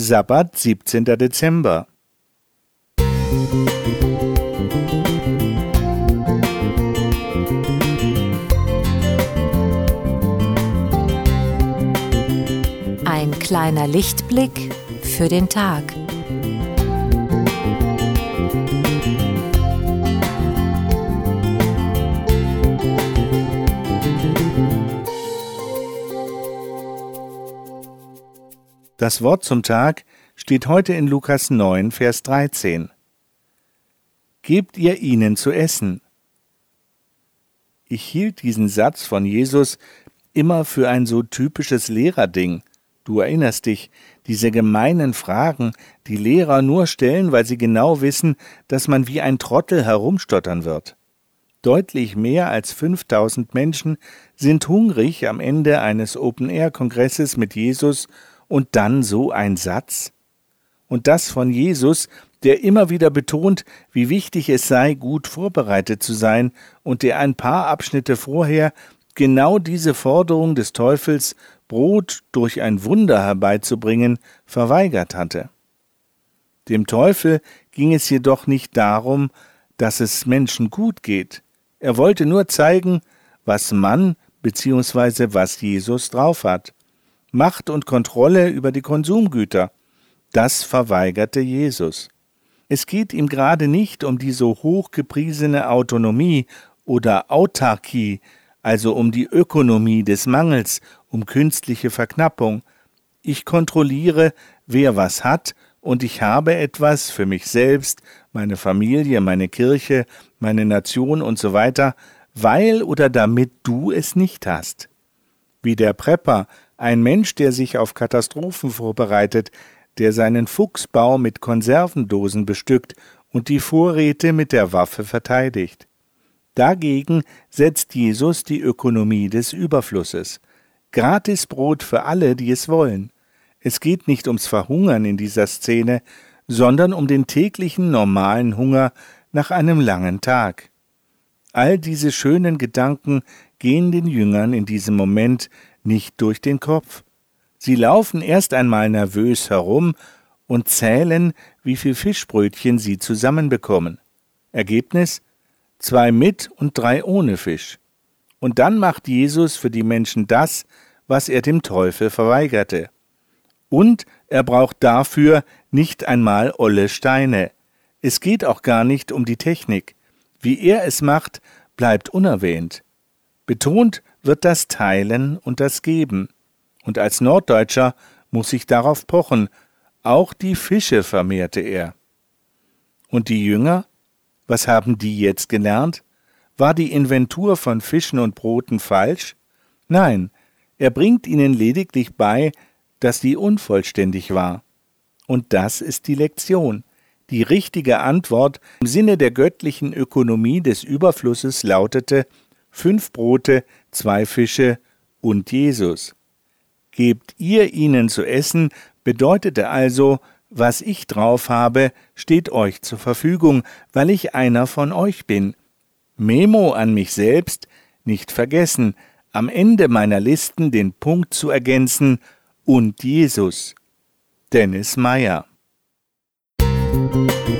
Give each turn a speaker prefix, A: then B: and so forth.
A: Sabbat, 17. Dezember.
B: Ein kleiner Lichtblick für den Tag.
A: Das Wort zum Tag steht heute in Lukas 9, Vers 13. Gebt ihr ihnen zu essen. Ich hielt diesen Satz von Jesus immer für ein so typisches Lehrerding. Du erinnerst dich, diese gemeinen Fragen, die Lehrer nur stellen, weil sie genau wissen, dass man wie ein Trottel herumstottern wird. Deutlich mehr als 5000 Menschen sind hungrig am Ende eines Open-Air-Kongresses mit Jesus und dann so ein Satz? Und das von Jesus, der immer wieder betont, wie wichtig es sei, gut vorbereitet zu sein, und der ein paar Abschnitte vorher genau diese Forderung des Teufels, Brot durch ein Wunder herbeizubringen, verweigert hatte. Dem Teufel ging es jedoch nicht darum, dass es Menschen gut geht. Er wollte nur zeigen, was man bzw. was Jesus drauf hat. Macht und Kontrolle über die Konsumgüter. Das verweigerte Jesus. Es geht ihm gerade nicht um die so hochgepriesene Autonomie oder Autarkie, also um die Ökonomie des Mangels, um künstliche Verknappung. Ich kontrolliere, wer was hat, und ich habe etwas für mich selbst, meine Familie, meine Kirche, meine Nation und so weiter, weil oder damit du es nicht hast. Wie der Prepper ein Mensch, der sich auf Katastrophen vorbereitet, der seinen Fuchsbau mit Konservendosen bestückt und die Vorräte mit der Waffe verteidigt. Dagegen setzt Jesus die Ökonomie des Überflusses. Gratisbrot für alle, die es wollen. Es geht nicht ums Verhungern in dieser Szene, sondern um den täglichen normalen Hunger nach einem langen Tag. All diese schönen Gedanken gehen den Jüngern in diesem Moment nicht durch den Kopf. Sie laufen erst einmal nervös herum und zählen, wie viel Fischbrötchen sie zusammenbekommen. Ergebnis zwei mit und drei ohne Fisch. Und dann macht Jesus für die Menschen das, was er dem Teufel verweigerte. Und er braucht dafür nicht einmal olle Steine. Es geht auch gar nicht um die Technik. Wie er es macht, bleibt unerwähnt. Betont wird das Teilen und das Geben. Und als Norddeutscher muss ich darauf pochen, auch die Fische vermehrte er. Und die Jünger? Was haben die jetzt gelernt? War die Inventur von Fischen und Broten falsch? Nein, er bringt ihnen lediglich bei, dass sie unvollständig war. Und das ist die Lektion. Die richtige Antwort im Sinne der göttlichen Ökonomie des Überflusses lautete fünf Brote, zwei Fische und Jesus. Gebt ihr ihnen zu essen, bedeutete also, was ich drauf habe, steht euch zur Verfügung, weil ich einer von euch bin. Memo an mich selbst, nicht vergessen, am Ende meiner Listen den Punkt zu ergänzen und Jesus. Dennis Meyer Musik